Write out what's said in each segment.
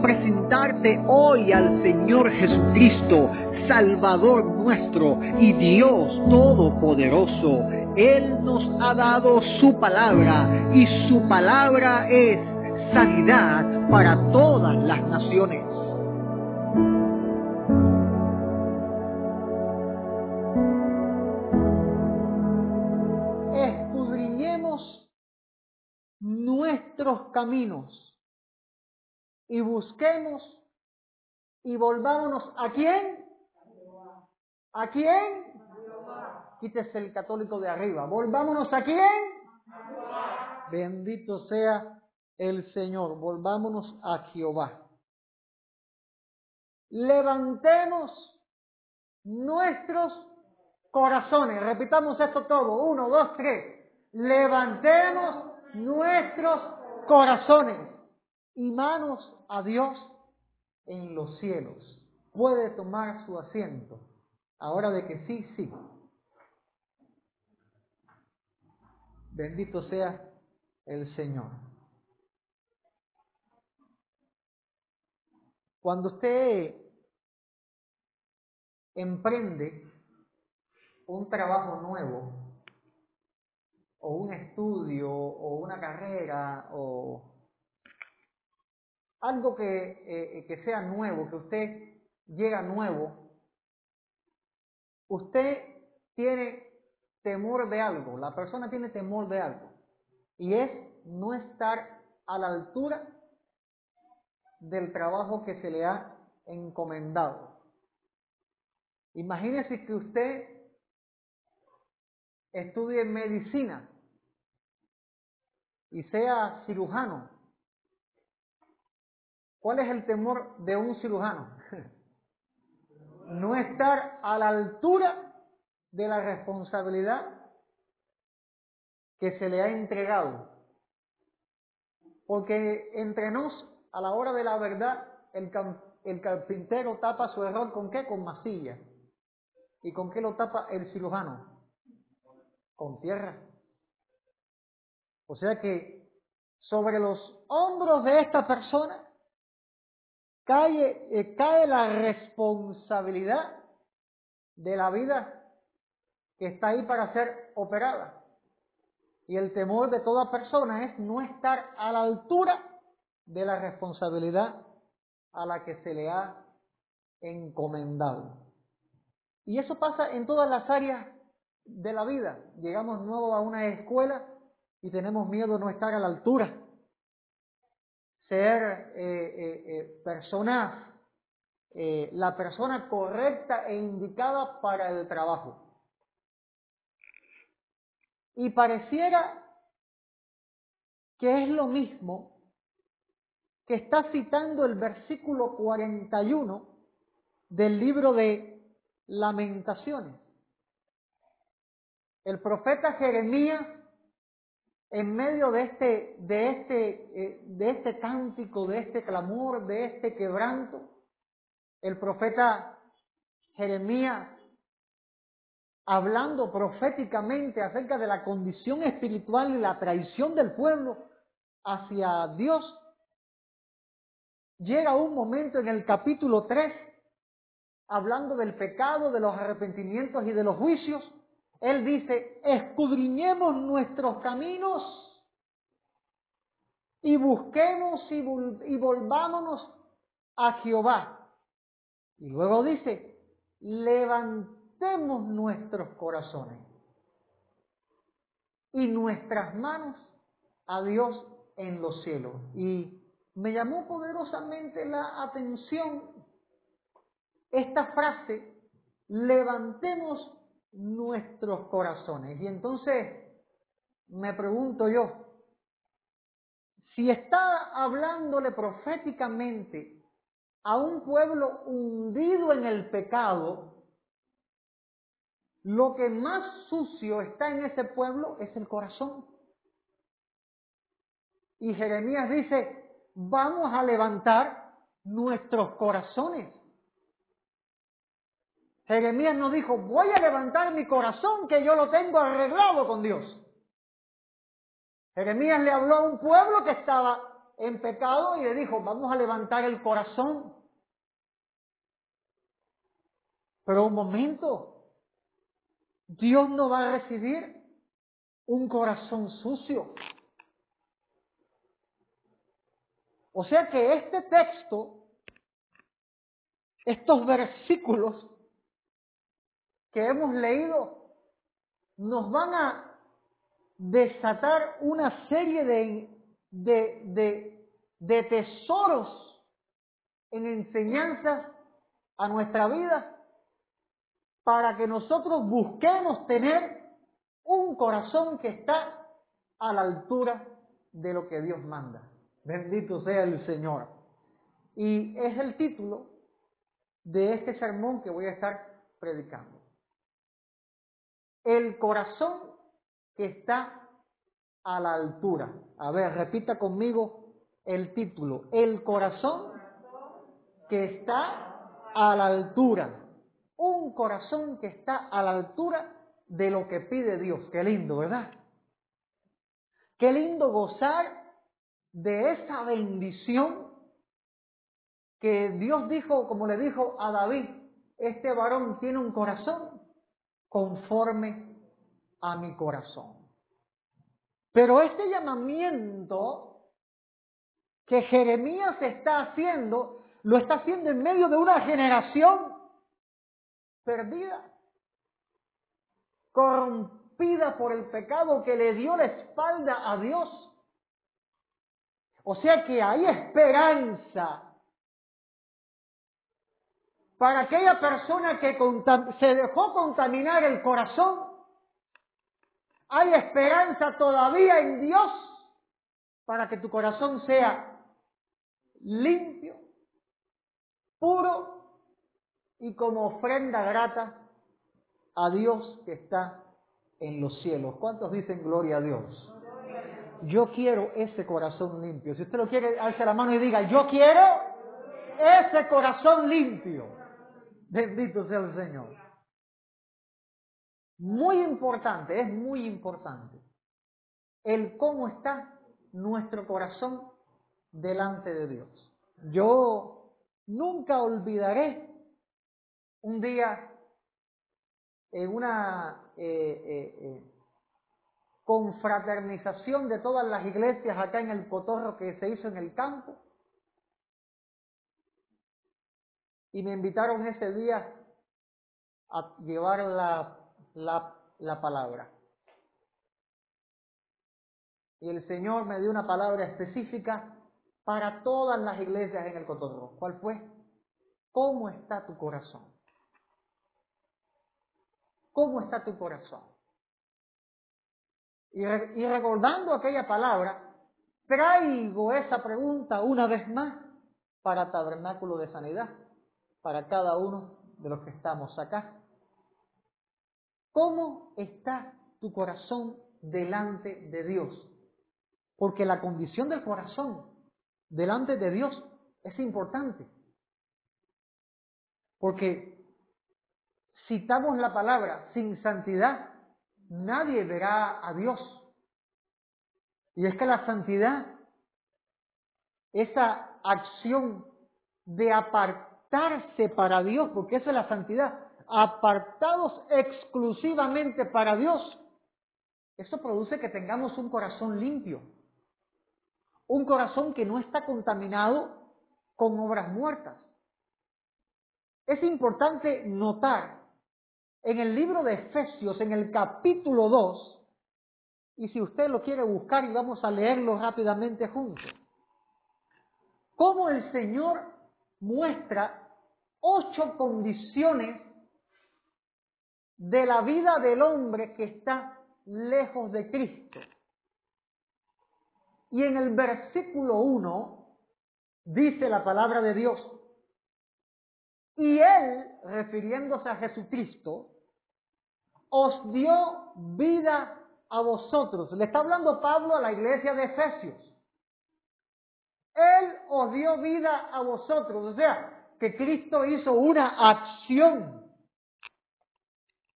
presentarte hoy al Señor Jesucristo, Salvador nuestro y Dios Todopoderoso. Él nos ha dado su palabra y su palabra es sanidad para todas las naciones. Nuestros caminos y busquemos y volvámonos a quién? ¿A quién? Quítese el católico de arriba. Volvámonos a quién? Bendito sea el Señor. Volvámonos a Jehová. Levantemos nuestros corazones. Repitamos esto todo. Uno, dos, tres. Levantemos nuestros corazones y manos a Dios en los cielos. Puede tomar su asiento. Ahora de que sí, sí. Bendito sea el Señor. Cuando usted emprende un trabajo nuevo, o un estudio, o una carrera, o algo que, eh, que sea nuevo, que usted llega nuevo, usted tiene temor de algo, la persona tiene temor de algo, y es no estar a la altura del trabajo que se le ha encomendado. Imagínese que usted estudie medicina y sea cirujano. ¿Cuál es el temor de un cirujano? No estar a la altura de la responsabilidad que se le ha entregado. Porque entre nos, a la hora de la verdad, el, el carpintero tapa su error con qué? Con masilla. ¿Y con qué lo tapa el cirujano? Con tierra. O sea que sobre los hombros de esta persona cae, eh, cae la responsabilidad de la vida que está ahí para ser operada. Y el temor de toda persona es no estar a la altura de la responsabilidad a la que se le ha encomendado. Y eso pasa en todas las áreas de la vida. Llegamos nuevo a una escuela y tenemos miedo de no estar a la altura ser eh, eh, eh, personas, la persona correcta e indicada para el trabajo. Y pareciera que es lo mismo que está citando el versículo 41 del libro de Lamentaciones. El profeta Jeremías en medio de este, de este, eh, de este cántico, de este clamor, de este quebranto, el profeta Jeremías, hablando proféticamente acerca de la condición espiritual y la traición del pueblo hacia Dios, llega un momento en el capítulo 3, hablando del pecado, de los arrepentimientos y de los juicios, él dice, escudriñemos nuestros caminos y busquemos y, volvámonos a Jehová. Y luego dice, levantemos nuestros corazones y nuestras manos a Dios en los cielos. Y me llamó poderosamente la atención esta frase, levantemos nuestros corazones. Y entonces me pregunto yo, si está hablándole proféticamente a un pueblo hundido en el pecado, lo que más sucio está en ese pueblo es el corazón. Y Jeremías dice, vamos a levantar nuestros corazones. Jeremías no dijo, voy a levantar mi corazón que yo lo tengo arreglado con Dios. Jeremías le habló a un pueblo que estaba en pecado y le dijo, vamos a levantar el corazón. Pero un momento, Dios no va a recibir un corazón sucio. O sea que este texto, estos versículos que hemos leído, nos van a desatar una serie de, de, de, tesoros en enseñanzas a nuestra vida para que nosotros busquemos tener un corazón que está a la altura de lo que Dios manda. Bendito sea el Señor. Y es el título de este sermón que voy a estar predicando. El corazón que está a la altura. A ver, repita conmigo el título. El corazón que está a la altura. Un corazón que está a la altura de lo que pide Dios. Qué lindo, ¿verdad? Qué lindo gozar de esa bendición que Dios dijo, como le dijo a David, este varón tiene un corazón conforme a mi corazón. Pero este llamamiento que Jeremías está haciendo, lo está haciendo en medio de una generación perdida, corrompida por el pecado que le dio la espalda a Dios. O sea que hay esperanza para aquella persona que se dejó contaminar el corazón. Hay esperanza todavía en Dios para que tu corazón sea limpio, puro y como ofrenda grata a Dios que está en los cielos. ¿Cuántos dicen gloria a Dios? yo quiero ese corazón limpio. Si usted lo quiere, alce la mano y diga, yo quiero ese corazón limpio. Bendito sea el Señor. Muy importante, es muy importante el cómo está nuestro corazón delante de Dios. Yo nunca olvidaré un día en una eh, eh, eh, confraternización de todas las iglesias acá en el Cotorro que se hizo en el campo. Y me invitaron ese día a llevar la, la, la palabra. Y el Señor me dio una palabra específica para todas las iglesias en el Cotorro. ¿Cuál fue? ¿Cómo está tu corazón? ¿Cómo está tu corazón? Y, recordando aquella palabra, traigo esa pregunta una vez más para Tabernáculo de Sanidad, para cada uno de los que estamos acá. ¿Cómo está tu corazón delante de Dios? Porque la condición del corazón delante de Dios es importante. Porque citamos la palabra sin santidad nadie verá a Dios. Y es que la santidad, esa acción de para Dios, porque esa es la santidad, apartados exclusivamente para Dios, eso produce que tengamos un corazón limpio, un corazón que no está contaminado con obras muertas. Es importante notar en el libro de Efesios, en el capítulo 2, y si usted lo quiere buscar y vamos a leerlo rápidamente juntos, cómo el Señor muestra ocho condiciones de la vida del hombre que está lejos de Cristo. Y en el versículo 1 dice la palabra de Dios, y Él, refiriéndose a Jesucristo, os dio vida a vosotros. Le está hablando Pablo a la iglesia de Efesios. Él os dio vida a vosotros. O sea, que Cristo hizo una acción.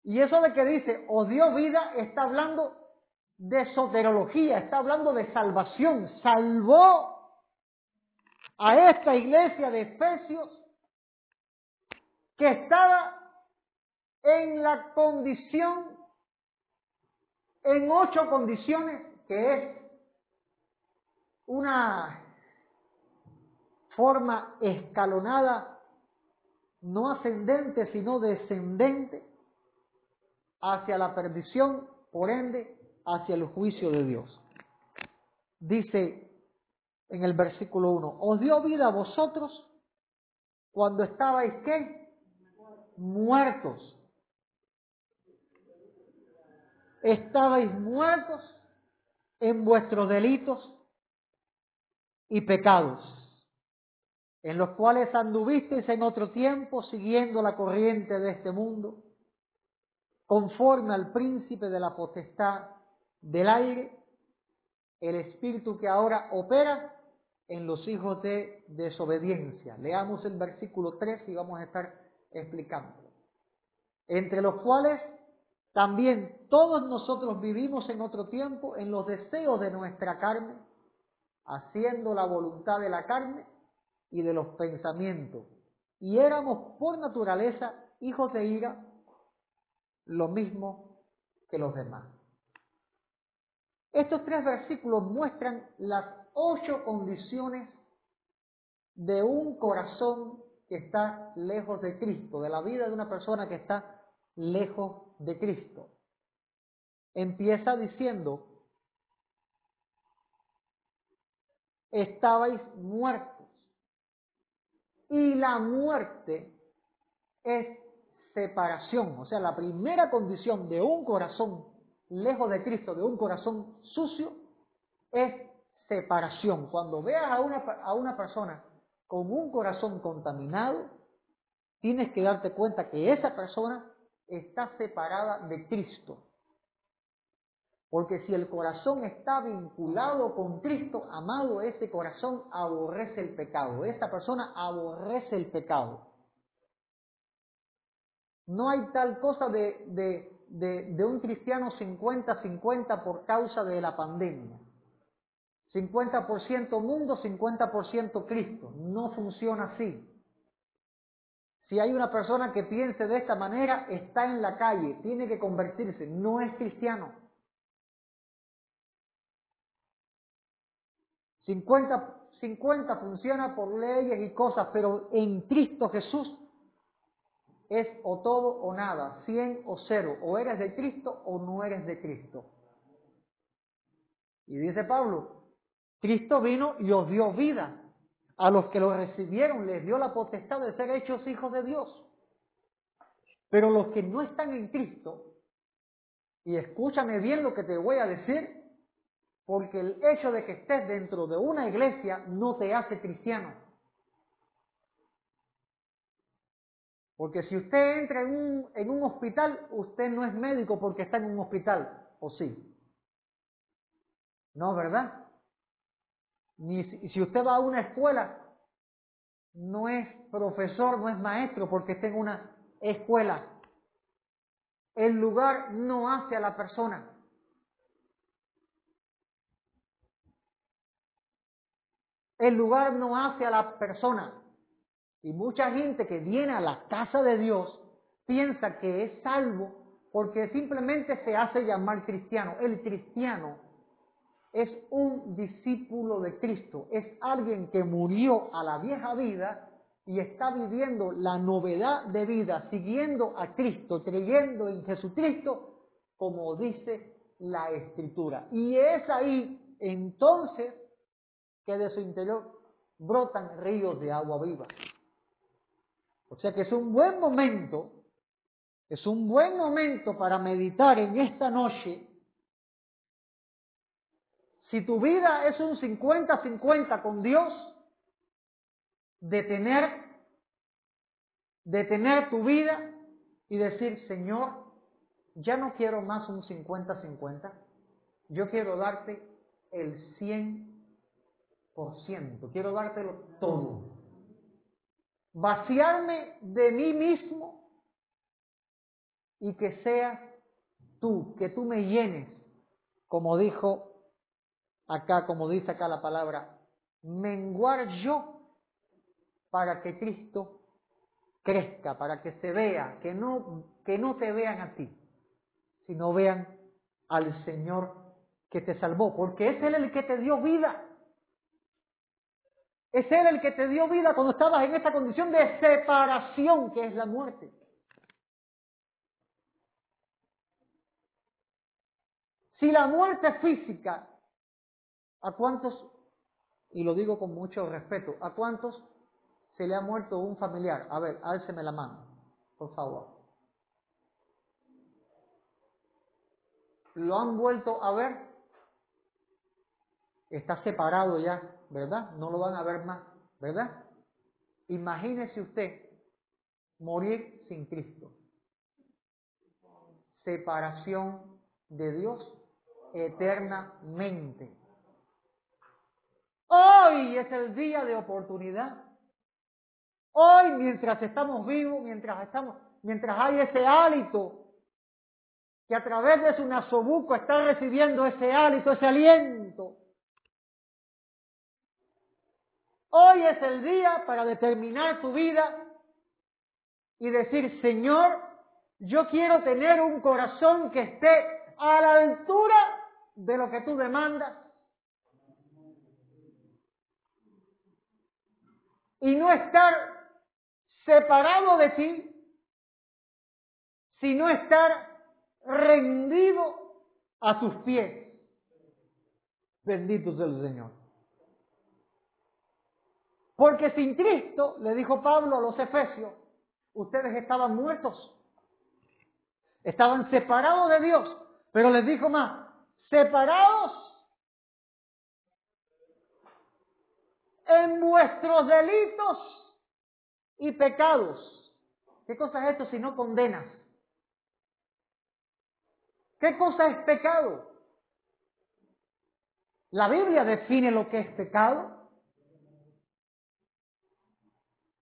Y eso de que dice, os dio vida, está hablando de soterología, está hablando de salvación. Salvó a esta iglesia de Efesios que estaba en la condición, en ocho condiciones, que es una forma escalonada, no ascendente, sino descendente, hacia la perdición, por ende, hacia el juicio de Dios. Dice en el versículo 1, os dio vida a vosotros cuando estabais qué? Muertos. Estabais muertos en vuestros delitos y pecados, en los cuales anduvisteis en otro tiempo siguiendo la corriente de este mundo, conforme al príncipe de la potestad del aire, el espíritu que ahora opera en los hijos de desobediencia. Leamos el versículo 3 y vamos a estar explicando. Entre los cuales también todos nosotros vivimos en otro tiempo en los deseos de nuestra carne, haciendo la voluntad de la carne y de los pensamientos. Y éramos por naturaleza hijos de ira, lo mismo que los demás. Estos tres versículos muestran las ocho condiciones de un corazón que está lejos de Cristo, de la vida de una persona que está lejos de Cristo. Empieza diciendo, estabais muertos. Y la muerte es separación, o sea, la primera condición de un corazón lejos de Cristo, de un corazón sucio, es separación. Cuando veas a una, a una persona con un corazón contaminado, tienes que darte cuenta que esa persona está separada de Cristo. Porque si el corazón está vinculado con Cristo, amado, ese corazón aborrece el pecado. Esa persona aborrece el pecado. No hay tal cosa de, de, de, de un cristiano 50-50 por causa de la pandemia. 50% mundo, 50% Cristo. No funciona así. Si hay una persona que piense de esta manera, está en la calle, tiene que convertirse, no es cristiano. 50, 50 funciona por leyes y cosas, pero en Cristo Jesús es o todo o nada, 100 o cero, o eres de Cristo o no eres de Cristo. Y dice Pablo, Cristo vino y os dio vida. A los que lo recibieron les dio la potestad de ser hechos hijos de Dios. Pero los que no están en Cristo, y escúchame bien lo que te voy a decir, porque el hecho de que estés dentro de una iglesia no te hace cristiano. Porque si usted entra en un, hospital, usted no es médico porque está en un hospital, ¿o sí? No, ¿verdad? Ni si, si usted va a una escuela, no es profesor, no es maestro porque está en una escuela. El lugar no hace a la persona. El lugar no hace a la persona. Y mucha gente que viene a la casa de Dios piensa que es salvo porque simplemente se hace llamar cristiano. El cristiano es un discípulo de Cristo, es alguien que murió a la vieja vida y está viviendo la novedad de vida, siguiendo a Cristo, creyendo en Jesucristo, como dice la Escritura. Y es ahí entonces que de su interior brotan ríos de agua viva. O sea que es un buen momento, es un buen momento para meditar en esta noche si tu vida es un 50-50 con Dios, detener, detener tu vida y decir, Señor, ya no quiero más un 50-50, yo quiero darte el 100%, quiero dártelo todo. Vaciarme de mí mismo y que seas tú, que tú me llenes, como dijo acá, como dice acá la palabra, menguar yo para que Cristo crezca, para que se vea, que no, que no te vean a ti, sino vean al Señor que te salvó, porque es Él el que te dio vida. Es Él el que te dio vida cuando estabas en esta condición de separación que es la muerte. Si la muerte física, ¿a cuántos, y lo digo con mucho respeto, ¿a cuántos se le ha muerto un familiar? A ver, álceme la mano, por favor. ¿Lo han vuelto a ver? Está separado ya, ¿verdad? No lo van a ver más, ¿verdad? Imagínese usted morir sin Cristo. Separación de Dios eternamente. Hoy es el día de oportunidad. Hoy, mientras estamos vivos, mientras estamos, mientras hay ese hálito que a través de su nasobuco está recibiendo ese hálito, ese aliento. Hoy es el día para determinar tu vida y decir, Señor, yo quiero tener un corazón que esté a la altura de lo que tú demandas. Y no estar separado de ti, sino estar rendido a tus pies. Bendito sea el Señor. Porque sin Cristo, le dijo Pablo a los Efesios, ustedes estaban muertos, estaban separados de Dios, pero les dijo más, separados en vuestros delitos y pecados. ¿Qué cosa es esto si no condenas? ¿Qué cosa es pecado? La Biblia define lo que es pecado.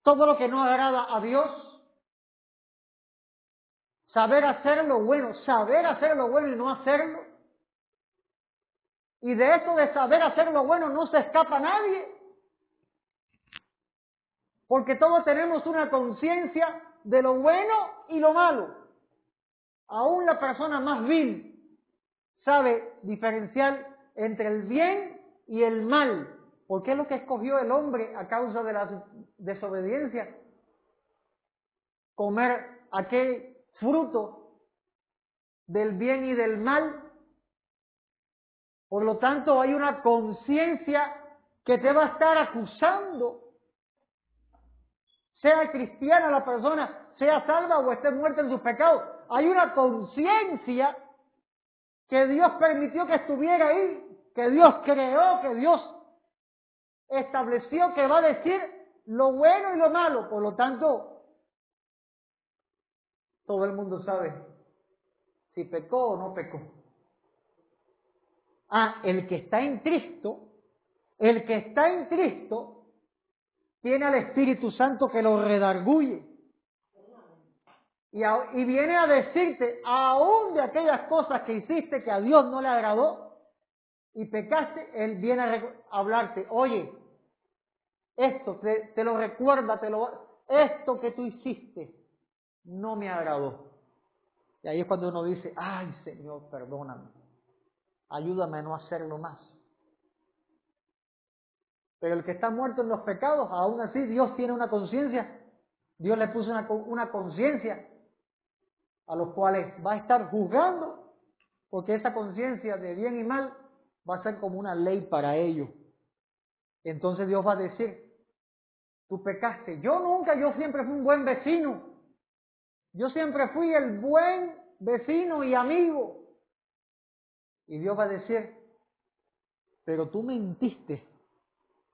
Todo lo que no agrada a Dios saber hacer lo bueno, saber hacer lo bueno y no hacerlo. Y de eso de saber hacer lo bueno no se escapa nadie. Porque todos tenemos una conciencia de lo bueno y lo malo. Aún la persona más vil sabe diferenciar entre el bien y el mal. Porque es lo que escogió el hombre a causa de la desobediencia. Comer aquel fruto del bien y del mal. Por lo tanto, hay una conciencia que te va a estar acusando. Sea cristiana la persona, sea salva o esté muerta en sus pecados. Hay una conciencia que Dios permitió que estuviera ahí, que Dios creó, que Dios estableció que va a decir lo bueno y lo malo. Por lo tanto, todo el mundo sabe si pecó o no pecó. Ah, el que está en Cristo, el que está en Cristo, tiene al Espíritu Santo que lo redarguye. Y, y viene a decirte, aún de aquellas cosas que hiciste que a Dios no le agradó y pecaste, Él viene a hablarte, oye, esto te, lo recuerda, te lo, esto que tú hiciste, no me agradó. Y ahí es cuando uno dice, ay Señor, perdóname, ayúdame a no hacerlo más. Pero el que está muerto en los pecados, aún así Dios tiene una conciencia, Dios le puso una conciencia a los cuales va a estar juzgando, porque esa conciencia de bien y mal va a ser como una ley para ellos. Entonces Dios va a decir, tú pecaste, yo nunca, yo siempre fui un buen vecino, yo siempre fui el buen vecino y amigo. Y Dios va a decir, pero tú mentiste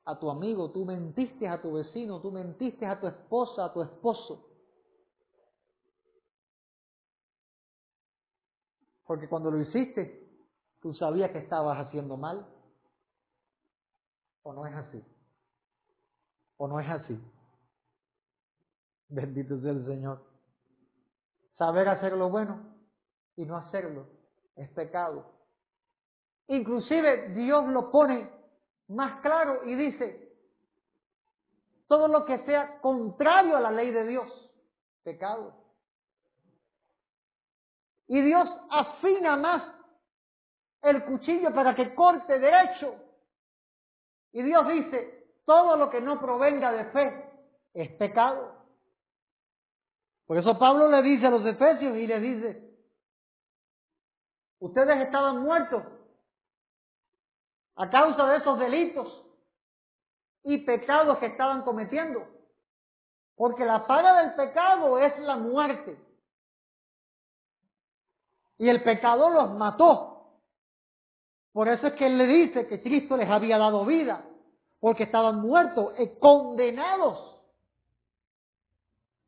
a tu amigo, tú mentiste a tu vecino, tú mentiste a tu esposa, a tu esposo. Porque cuando lo hiciste, tú sabías que estabas haciendo mal. ¿O no es así? ¿O no es así? Bendito sea el Señor. Saber hacer lo bueno y no hacerlo es pecado. Inclusive Dios lo pone más claro y dice, todo lo que sea contrario a la ley de Dios, pecado. Y Dios afina más el cuchillo para que corte derecho. Y Dios dice, todo lo que no provenga de fe es pecado. Por eso Pablo le dice a los efesios y le dice, ustedes estaban muertos a causa de esos delitos y pecados que estaban cometiendo. Porque la paga del pecado es la muerte. Y el pecado los mató. Por eso es que él le dice que Cristo les había dado vida. Porque estaban muertos, y condenados.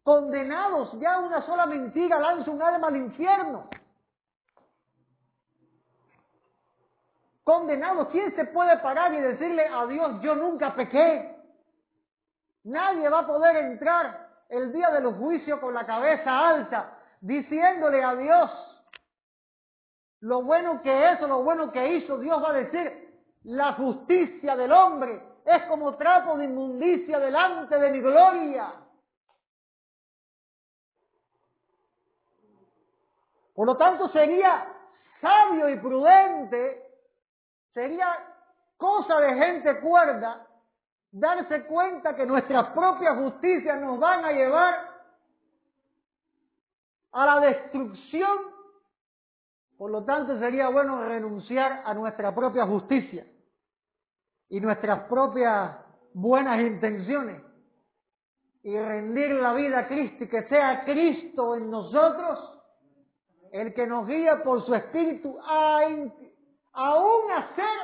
Condenados. Ya una sola mentira lanza un alma al infierno. condenado. ¿Quién se puede parar y decirle a Dios, yo nunca pequé? Nadie va a poder entrar el día de los juicios con la cabeza alta, diciéndole a Dios lo bueno que es o lo bueno que hizo. Dios va a decir, la justicia del hombre es como trapo de inmundicia delante de mi gloria. Por lo tanto, sería sabio y prudente Sería cosa de gente cuerda darse cuenta que nuestras propias justicias nos van a llevar a la destrucción. Por lo tanto, sería bueno renunciar a nuestra propia justicia y nuestras propias buenas intenciones y rendir la vida a Cristo y que sea Cristo en nosotros el que nos guíe por su espíritu a aún hacer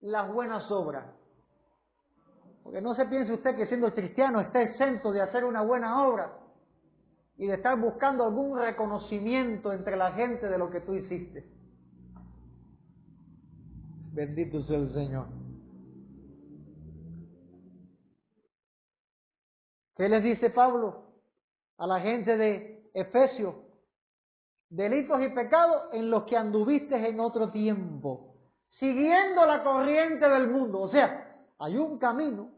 las buenas obras. Porque no se piense usted que siendo cristiano está exento de hacer una buena obra y de estar buscando algún reconocimiento entre la gente de lo que tú hiciste. Bendito sea el Señor. ¿Qué les dice Pablo a la gente de Efesios? delitos y pecados en los que anduviste en otro tiempo, siguiendo la corriente del mundo. O sea, hay un camino,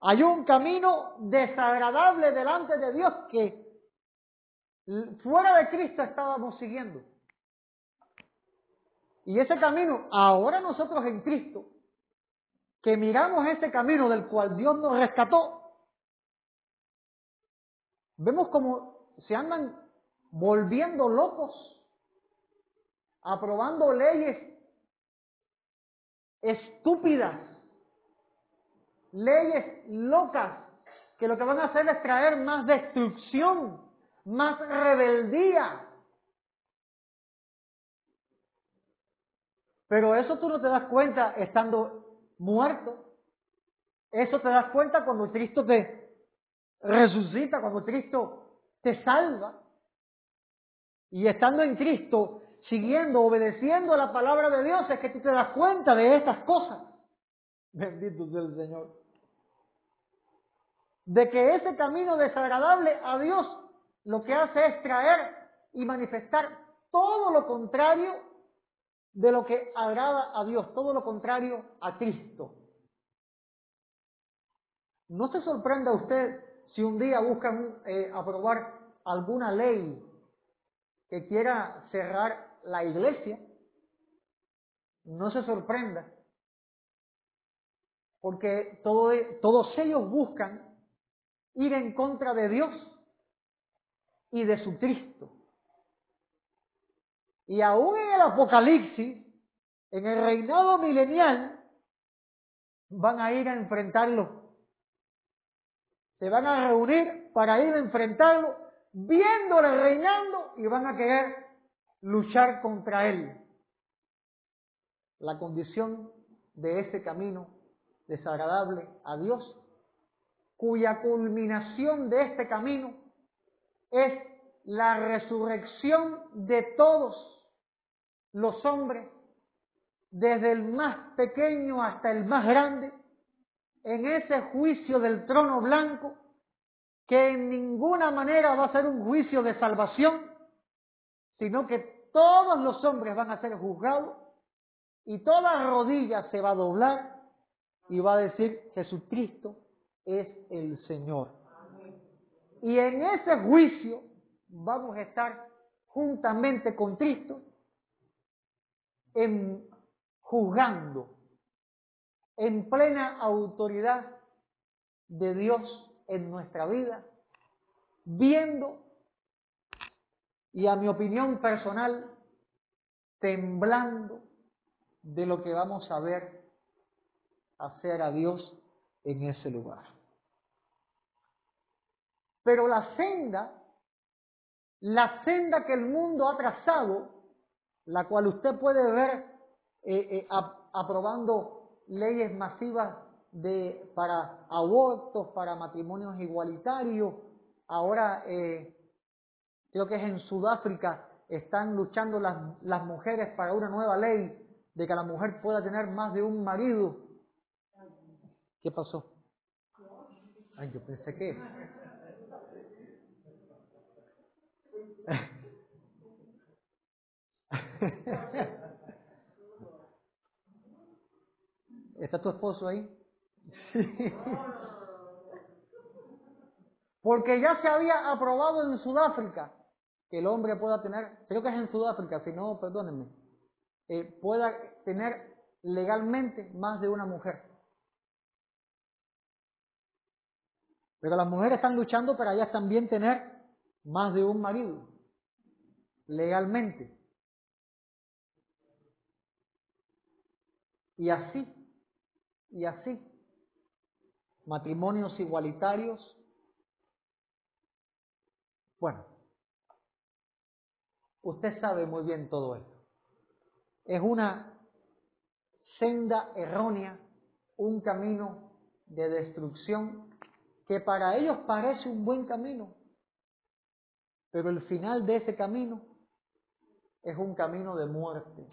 hay un camino desagradable delante de Dios que fuera de Cristo estábamos siguiendo. Y ese camino, ahora nosotros en Cristo, que miramos ese camino del cual Dios nos rescató, vemos como se andan volviendo locos, aprobando leyes estúpidas, leyes locas, que lo que van a hacer es traer más destrucción, más rebeldía. Pero eso tú no te das cuenta estando muerto. Eso te das cuenta cuando Cristo te resucita, cuando Cristo te salva. Y estando en Cristo, siguiendo, obedeciendo a la palabra de Dios, es que tú te das cuenta de estas cosas. Bendito sea el Señor. De que ese camino desagradable a Dios lo que hace es traer y manifestar todo lo contrario de lo que agrada a Dios, todo lo contrario a Cristo. No se sorprenda usted si un día buscan eh, aprobar alguna ley que quiera cerrar la iglesia, no se sorprenda, porque todos ellos buscan ir en contra de Dios y de su Cristo. Y aún en el Apocalipsis, en el reinado milenial, van a ir a enfrentarlo. Se van a reunir para ir a enfrentarlo viéndole reinando y van a querer luchar contra él. La condición de ese camino desagradable a Dios, cuya culminación de este camino es la resurrección de todos los hombres, desde el más pequeño hasta el más grande, en ese juicio del trono blanco que en ninguna manera va a ser un juicio de salvación, sino que todos los hombres van a ser juzgados y toda rodilla se va a doblar y va a decir Jesucristo es el Señor. Y en ese juicio vamos a estar juntamente con Cristo en juzgando en plena autoridad de Dios en nuestra vida, viendo y a mi opinión personal, temblando de lo que vamos a ver hacer a Dios en ese lugar. Pero la senda, la senda que el mundo ha trazado, la cual usted puede ver eh, eh, aprobando leyes masivas de, para abortos, para matrimonios igualitarios, ahora eh, creo que es en Sudáfrica, están luchando las, las mujeres para una nueva ley de que la mujer pueda tener más de un marido. ¿Qué pasó? Ay, yo pensé que... ¿Está tu esposo ahí? Porque ya se había aprobado en Sudáfrica que el hombre pueda tener, creo que es en Sudáfrica, si no, perdónenme, eh, pueda tener legalmente más de una mujer. Pero las mujeres están luchando para ellas también tener más de un marido, legalmente. Y así, y así, matrimonios igualitarios. Bueno, Usted sabe muy bien todo esto. Es una senda errónea, un camino de destrucción que para ellos parece un buen camino, pero el final de ese camino es un camino de muerte.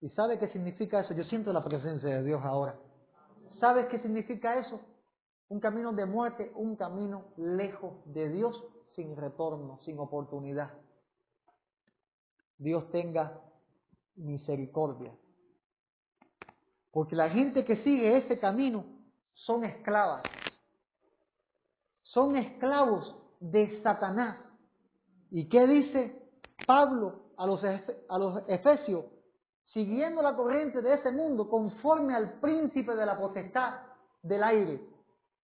¿Y sabe qué significa eso? Yo siento la presencia de Dios ahora. ¿Sabes qué significa eso? Un camino de muerte, un camino lejos de Dios, sin retorno, sin oportunidad. Dios tenga misericordia. Porque la gente que sigue ese camino son esclavas. Son esclavos de Satanás. ¿Y qué dice Pablo a los, a los efesios? Siguiendo la corriente de ese mundo conforme al príncipe de la potestad del aire.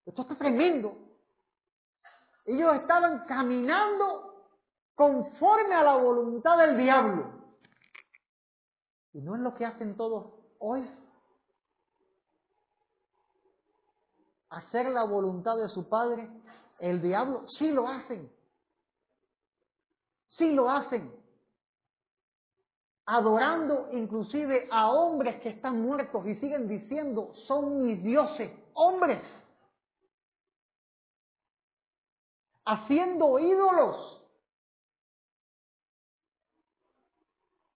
Esto está tremendo. Ellos estaban caminando conforme a la voluntad del diablo. Y no es lo que hacen todos hoy. Hacer la voluntad de su padre, el diablo, sí lo hacen. Sí lo hacen. Adorando inclusive a hombres que están muertos y siguen diciendo, son mis dioses, hombres. Haciendo ídolos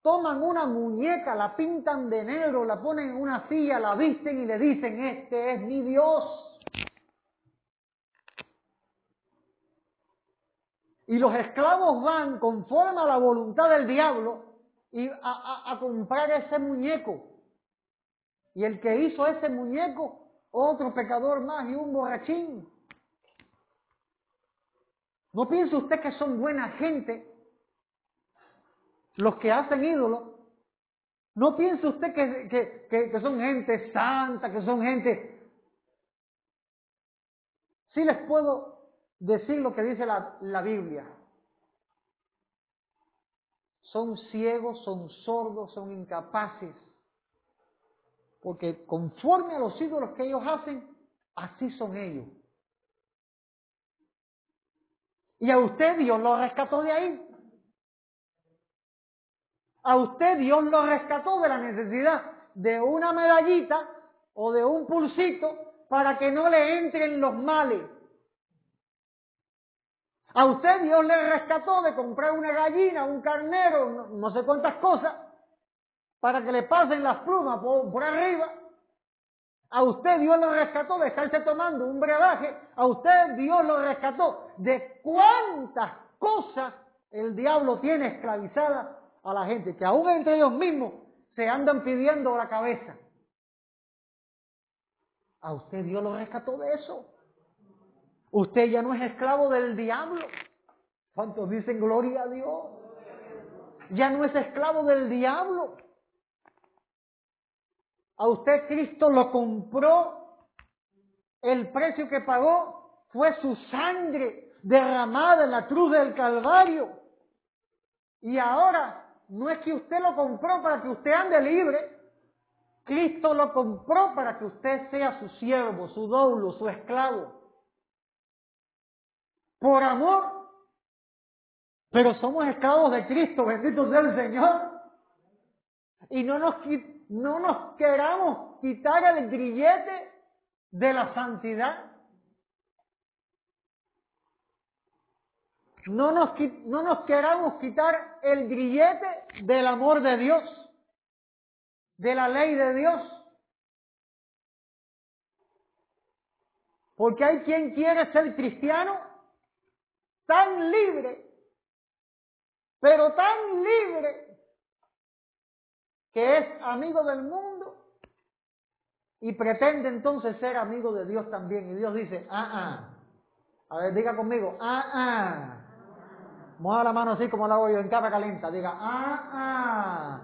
toman una muñeca, la pintan de negro, la ponen en una silla, la visten y le dicen, este es mi Dios. Y los esclavos van conforme a la voluntad del diablo y a, comprar ese muñeco. Y el que hizo ese muñeco, otro pecador más y un borrachín. No piense usted que son buena gente los que hacen ídolos, no piense usted que, que, son gente santa, que son gente... Sí les puedo decir lo que dice la, la Biblia. Son ciegos, son sordos, son incapaces. Porque conforme a los ídolos que ellos hacen, así son ellos. Y a usted Dios lo rescató de ahí. A usted Dios lo rescató de la necesidad de una medallita o de un pulsito para que no le entren los males. A usted Dios le rescató de comprar una gallina, un carnero, no, sé cuántas cosas, para que le pasen las plumas por, por arriba. A usted Dios lo rescató de estarse tomando un brebaje. A usted Dios lo rescató de cuántas cosas el diablo tiene esclavizadas a la gente, que aún entre ellos mismos se andan pidiendo la cabeza. A usted Dios lo rescató de eso. Usted ya no es esclavo del diablo. ¿Cuántos dicen gloria a Dios? Ya no es esclavo del diablo. A usted Cristo lo compró. El precio que pagó fue su sangre derramada en la cruz del Calvario. Y ahora no es que usted lo compró para que usted ande libre. Cristo lo compró para que usted sea su siervo, su doulo, su esclavo. Por amor. Pero somos esclavos de Cristo, bendito sea el Señor. Y no nos, no nos queramos quitar el grillete de la santidad. No nos, no nos queramos quitar el grillete del amor de Dios, de la ley de Dios. Porque hay quien quiere ser cristiano tan libre, pero tan libre, que es amigo del mundo y pretende entonces ser amigo de Dios también. Y Dios dice, ah, ah. A ver, diga conmigo, ah, ah. Mueva la mano así como la hago yo en capa calienta. Diga, ah, ah.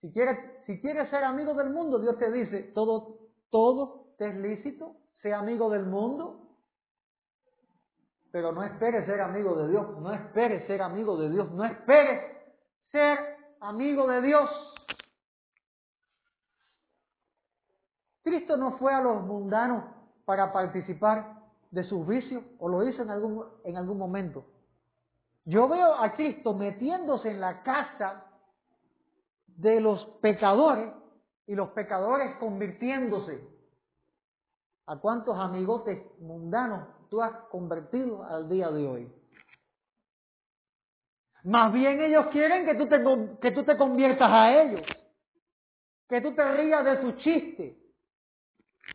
Si quieres, si quieres ser amigo del mundo, Dios te dice, todo, todo te es lícito, sea amigo del mundo, pero no esperes ser amigo de Dios, no esperes ser amigo de Dios, no esperes ser amigo de Dios. Cristo no fue a los mundanos para participar de sus vicios, o lo hizo en algún, en algún momento. Yo veo a Cristo metiéndose en la casa de los pecadores y los pecadores convirtiéndose. ¿A cuántos amigotes mundanos tú has convertido al día de hoy? Más bien ellos quieren que tú te, que tú te conviertas a ellos, que tú te rías de su chiste.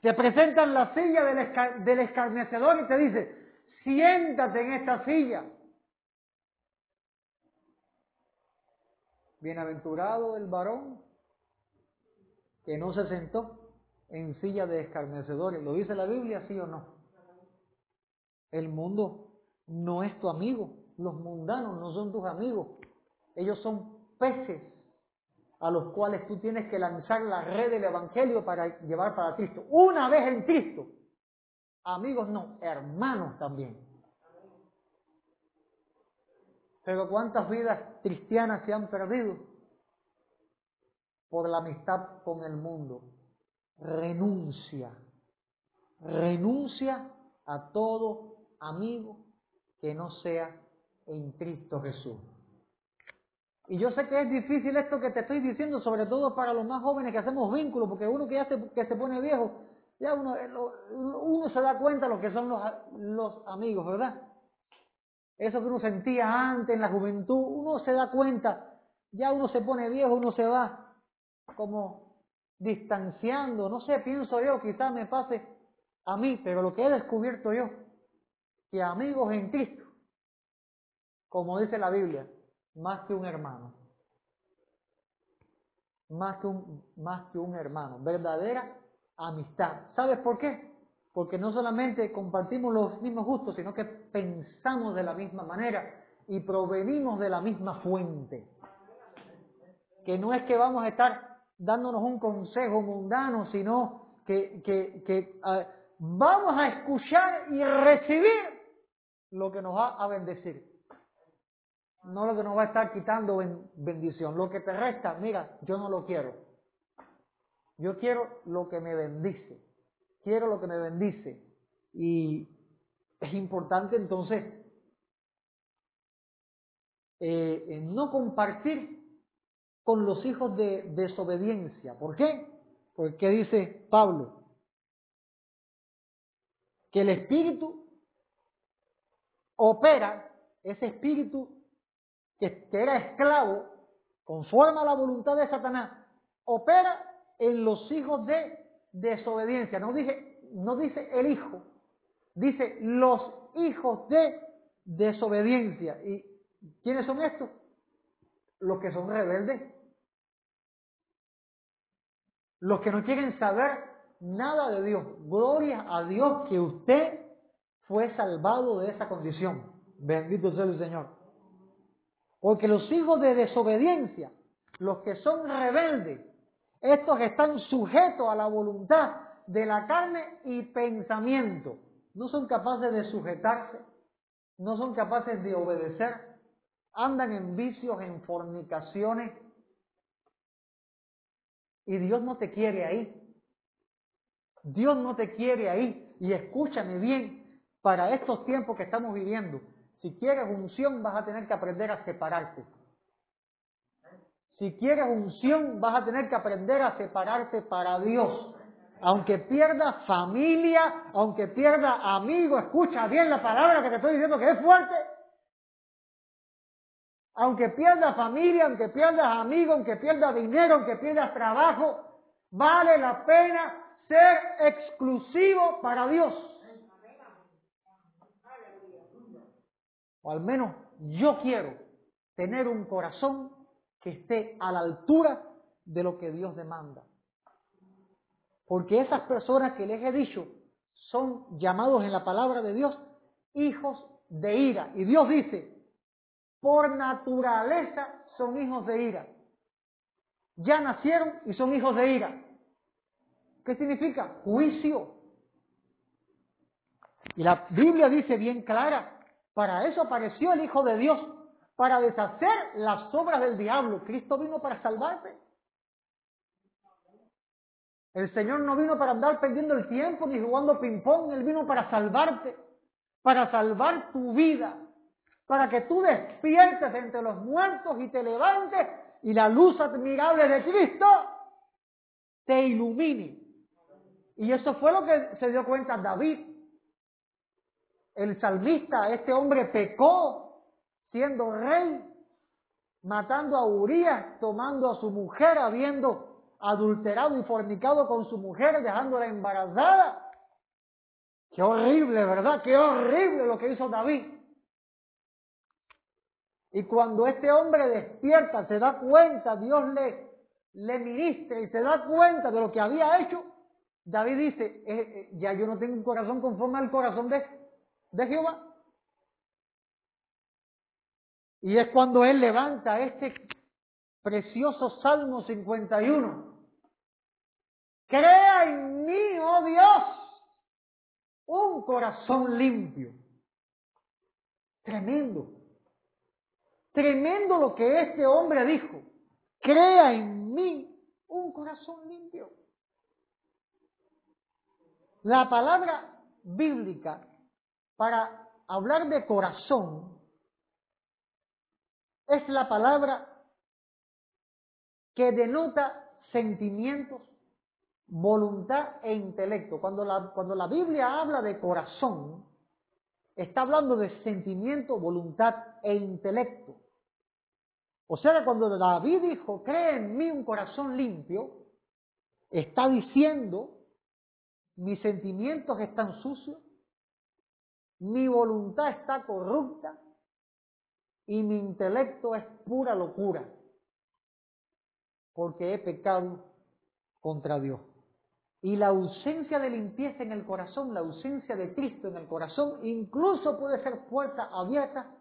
Te presentan la silla del, del escarnecedor y te dice, siéntate en esta silla. Bienaventurado el varón que no se sentó en silla de escarnecedores. ¿Lo dice la Biblia, sí o no? El mundo no es tu amigo. Los mundanos no son tus amigos. Ellos son peces a los cuales tú tienes que lanzar la red del Evangelio para llevar para Cristo. Una vez en Cristo. Amigos no, hermanos también. Pero ¿cuántas vidas cristianas se han perdido por la amistad con el mundo? Renuncia, renuncia a todo amigo que no sea en Cristo Jesús. Y yo sé que es difícil esto que te estoy diciendo, sobre todo para los más jóvenes que hacemos vínculos, porque uno que ya se, que se pone viejo, ya uno, uno se da cuenta de lo que son los, los amigos, ¿verdad? Eso que uno sentía antes en la juventud, uno se da cuenta, ya uno se pone viejo, uno se va como distanciando, no sé, pienso yo, quizás me pase a mí, pero lo que he descubierto yo, que amigos en Cristo, como dice la Biblia, más que un hermano, más que un, más que un hermano, verdadera amistad. ¿Sabes por qué? porque no solamente compartimos los mismos gustos, sino que pensamos de la misma manera y provenimos de la misma fuente. Que no es que vamos a estar dándonos un consejo mundano, sino que, que, ah, vamos a escuchar y recibir lo que nos va a bendecir. No lo que nos va a estar quitando bendición. Lo que te resta, mira, yo no lo quiero. Yo quiero lo que me bendice quiero lo que me bendice. Y es importante entonces eh, no compartir con los hijos de desobediencia. ¿Por qué? Porque dice Pablo que el espíritu opera, ese espíritu que, era esclavo, conforme a la voluntad de Satanás, opera en los hijos de desobediencia. No, no dice el hijo, dice los hijos de desobediencia. ¿Y quiénes son estos? Los que son rebeldes. Los que no quieren saber nada de Dios. Gloria a Dios que usted fue salvado de esa condición. Bendito sea el Señor. Porque los hijos de desobediencia, los que son rebeldes, estos están sujetos a la voluntad de la carne y pensamiento. No son capaces de sujetarse, no son capaces de obedecer, andan en vicios, en fornicaciones. Y Dios no te quiere ahí. Dios no te quiere ahí. Y escúchame bien, para estos tiempos que estamos viviendo, si quieres unción vas a tener que aprender a separarte. Si quieres unción vas a tener que aprender a separarte para Dios. Aunque pierdas familia, aunque pierdas amigos, escucha bien la palabra que te estoy diciendo que es fuerte. Aunque pierdas familia, aunque pierdas amigos, aunque pierdas dinero, aunque pierdas trabajo, vale la pena ser exclusivo para Dios. O al menos yo quiero tener un corazón que esté a la altura de lo que Dios demanda. Porque esas personas que les he dicho son llamados en la palabra de Dios hijos de ira. Y Dios dice, por naturaleza son hijos de ira. Ya nacieron y son hijos de ira. ¿Qué significa? Juicio. Y la Biblia dice bien clara, para eso apareció el Hijo de Dios, para deshacer las obras del diablo. Cristo vino para salvarte. El Señor no vino para andar perdiendo el tiempo ni jugando ping-pong, Él vino para salvarte, para salvar tu vida, para que tú despiertes entre los muertos y te levantes y la luz admirable de Cristo te ilumine. Y eso fue lo que se dio cuenta David. El salmista, este hombre pecó siendo rey, matando a Urias, tomando a su mujer, habiendo adulterado y fornicado con su mujer, dejándola embarazada. Qué horrible, ¿verdad? Qué horrible lo que hizo David. Y cuando este hombre despierta, se da cuenta, Dios le, le ministra y se da cuenta de lo que había hecho, David dice, eh, eh, ya yo no tengo un corazón conforme al corazón de, de Jehová. Y es cuando él levanta este precioso Salmo 51. Crea en mí, oh Dios, un corazón limpio. Tremendo. Tremendo lo que este hombre dijo. Crea en mí un corazón limpio. La palabra bíblica para hablar de corazón es la palabra que denota sentimientos, voluntad e intelecto. Cuando la, cuando la Biblia habla de corazón, está hablando de sentimiento, voluntad e intelecto. O sea cuando David dijo, cree en mí un corazón limpio, está diciendo mis sentimientos están sucios, mi voluntad está corrupta y mi intelecto es pura locura, porque he pecado contra Dios. Y la ausencia de limpieza en el corazón, la ausencia de Cristo en el corazón, incluso puede ser puerta abierta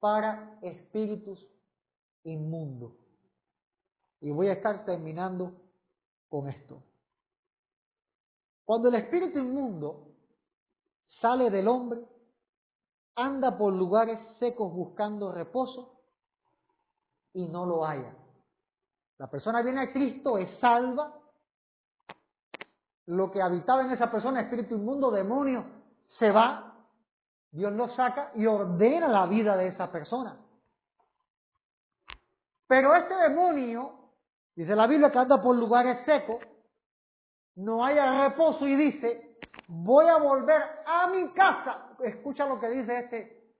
para espíritus inmundos. Y voy a estar terminando con esto. Cuando el espíritu inmundo sale del hombre, anda por lugares secos buscando reposo y no lo haya. La persona viene a Cristo, es salva. Lo que habitaba en esa persona, espíritu inmundo, demonio, se va. Dios lo saca y ordena la vida de esa persona. Pero este demonio, dice la Biblia, que anda por lugares secos, no haya reposo y dice, voy a volver a mi casa. Escucha lo que dice este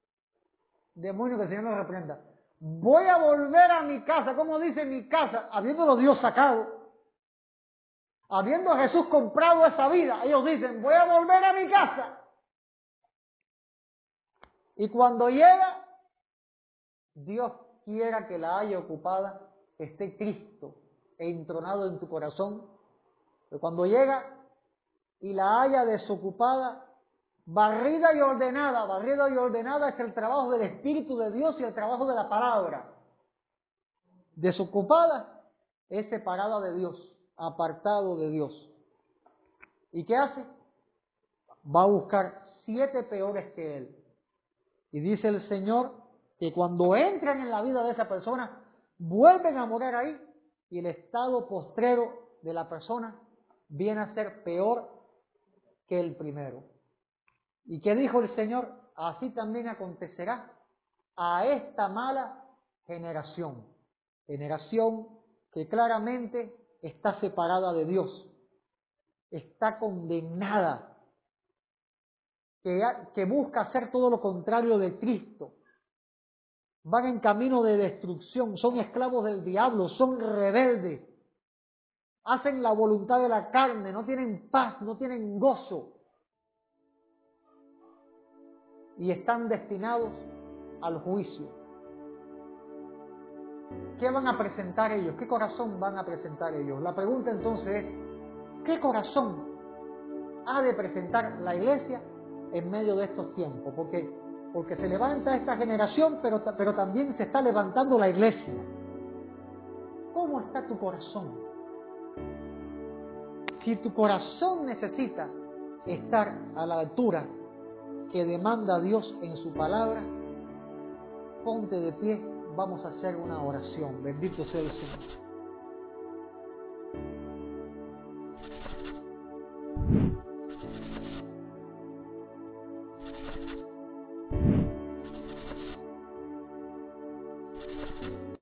demonio que el Señor nos reprenda. Voy a volver a mi casa. ¿Cómo dice mi casa? Habiéndolo Dios sacado. Habiendo Jesús comprado esa vida. Ellos dicen, voy a volver a mi casa. Y cuando llega, Dios quiera que la haya ocupada, esté Cristo entronado en tu corazón Pero cuando llega y la haya desocupada, barrida y ordenada, barrida y ordenada es el trabajo del Espíritu de Dios y el trabajo de la palabra. Desocupada es separada de Dios, apartado de Dios. ¿Y qué hace? Va a buscar siete peores que él. Y dice el Señor que cuando entran en la vida de esa persona, vuelven a morar ahí y el estado postrero de la persona viene a ser peor que el primero. ¿Y qué dijo el Señor? Así también acontecerá a esta mala generación. Generación que claramente está separada de Dios, está condenada, que, que busca hacer todo lo contrario de Cristo. Van en camino de destrucción, son esclavos del diablo, son rebeldes, hacen la voluntad de la carne, no tienen paz, no tienen gozo. Y están destinados al juicio. ¿Qué van a presentar ellos? ¿Qué corazón van a presentar ellos? La pregunta entonces es, ¿qué corazón ha de presentar la iglesia en medio de estos tiempos? Porque, porque se levanta esta generación, pero, pero también se está levantando la iglesia. ¿Cómo está tu corazón? Si tu corazón necesita estar a la altura que demanda Dios en su palabra, ponte de pie, vamos a hacer una oración. Bendito sea el Señor.